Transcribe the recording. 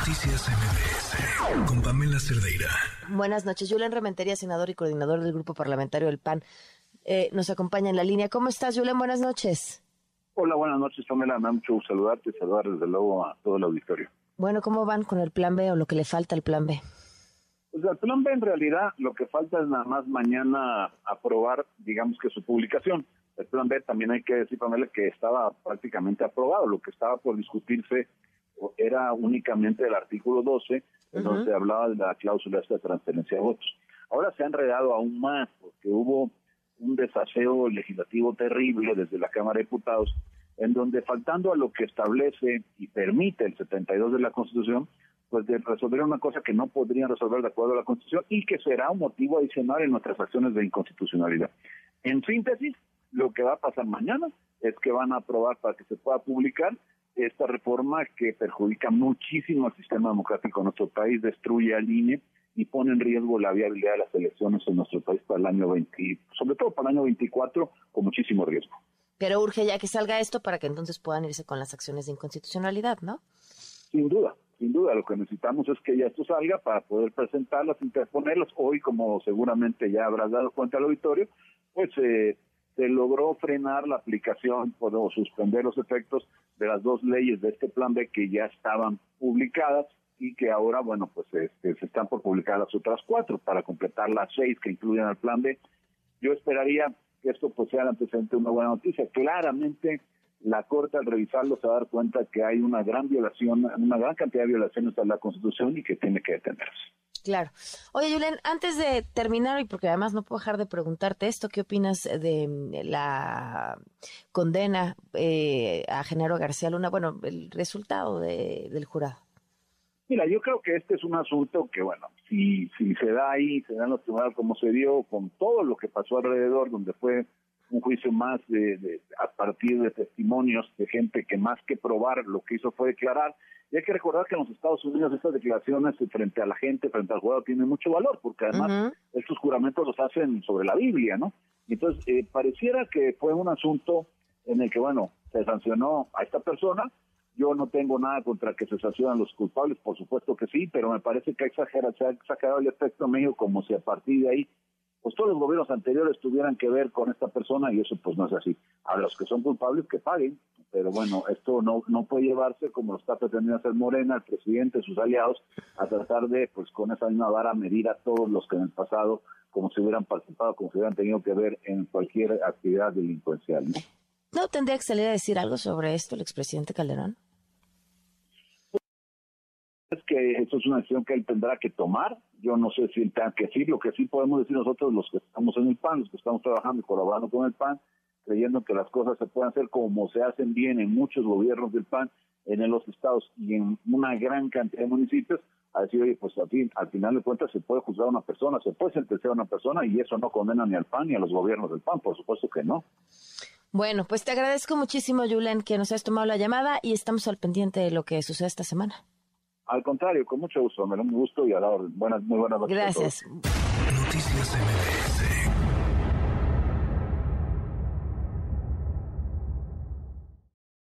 Noticias MBS con Pamela Cerdeira. Buenas noches. Julen Rementería, senador y coordinador del Grupo Parlamentario del PAN, eh, nos acompaña en la línea. ¿Cómo estás, Julen? Buenas noches. Hola, buenas noches, Pamela. Me da mucho gusto saludarte y saludar desde luego a todo el auditorio. Bueno, ¿cómo van con el plan B o lo que le falta al plan B? Pues el plan B en realidad lo que falta es nada más mañana aprobar, digamos que su publicación. El plan B también hay que decir, Pamela, que estaba prácticamente aprobado. Lo que estaba por discutirse era únicamente el artículo 12, en donde se hablaba de la cláusula de transferencia de votos. Ahora se ha enredado aún más porque hubo un desaseo legislativo terrible desde la Cámara de Diputados, en donde faltando a lo que establece y permite el 72 de la Constitución, pues de resolver una cosa que no podrían resolver de acuerdo a la Constitución y que será un motivo adicional en nuestras acciones de inconstitucionalidad. En síntesis, lo que va a pasar mañana es que van a aprobar para que se pueda publicar esta reforma que perjudica muchísimo al sistema democrático en nuestro país, destruye al INE y pone en riesgo la viabilidad de las elecciones en nuestro país para el año 20, sobre todo para el año 24, con muchísimo riesgo. Pero urge ya que salga esto para que entonces puedan irse con las acciones de inconstitucionalidad, ¿no? Sin duda, sin duda. Lo que necesitamos es que ya esto salga para poder presentarlas, interponerlas. Hoy, como seguramente ya habrás dado cuenta al auditorio, pues eh, se logró frenar la aplicación o suspender los efectos de las dos leyes de este plan B que ya estaban publicadas y que ahora, bueno, pues este, se están por publicar las otras cuatro para completar las seis que incluyen al plan B. Yo esperaría que esto pues sea el antecedente de una buena noticia. Claramente la Corte al revisarlo se va a dar cuenta que hay una gran violación, una gran cantidad de violaciones a la Constitución y que tiene que detenerse. Claro. Oye, Julen, antes de terminar, y porque además no puedo dejar de preguntarte esto, ¿qué opinas de la condena eh, a Genaro García Luna? Bueno, el resultado del jurado. Mira, yo creo que este es un asunto que, bueno, si, si se da ahí, se da en los tribunales como se dio, con todo lo que pasó alrededor, donde fue un juicio más de, a partir de testimonios de gente que más que probar lo que hizo fue declarar. Y hay que recordar que en los Estados Unidos estas declaraciones frente a la gente, frente al jurado, tienen mucho valor, porque además estos juramentos los hacen sobre la Biblia, ¿no? Entonces, eh, pareciera que fue un asunto en el que, bueno, se sancionó a esta persona. Yo no tengo nada contra que se sancionen los culpables, por supuesto que sí, pero me parece que exagera, se ha exagerado el efecto medio como si a partir de ahí pues todos los gobiernos anteriores tuvieran que ver con esta persona y eso pues no es así. A los que son culpables que paguen, pero bueno, esto no no puede llevarse como lo está pretendiendo hacer Morena, el presidente, sus aliados, a tratar de pues con esa misma vara medir a todos los que en el pasado como si hubieran participado, como si hubieran tenido que ver en cualquier actividad delincuencial. ¿no? ¿No tendría que salir a decir algo sobre esto el expresidente Calderón? Es que esto es una decisión que él tendrá que tomar. Yo no sé si él tenga que decir. Lo que sí podemos decir nosotros, los que estamos en el PAN, los que estamos trabajando y colaborando con el PAN, creyendo que las cosas se pueden hacer como se hacen bien en muchos gobiernos del PAN, en los estados y en una gran cantidad de municipios, a decir, oye, pues al final de cuentas se puede juzgar a una persona, se puede sentenciar a una persona y eso no condena ni al PAN ni a los gobiernos del PAN, por supuesto que no. Bueno, pues te agradezco muchísimo, Julen, que nos hayas tomado la llamada y estamos al pendiente de lo que sucede esta semana. Al contrario, con mucho gusto, me da un gusto y a la orden. Buenas, muy buenas noches. Gracias. Noticias MBS.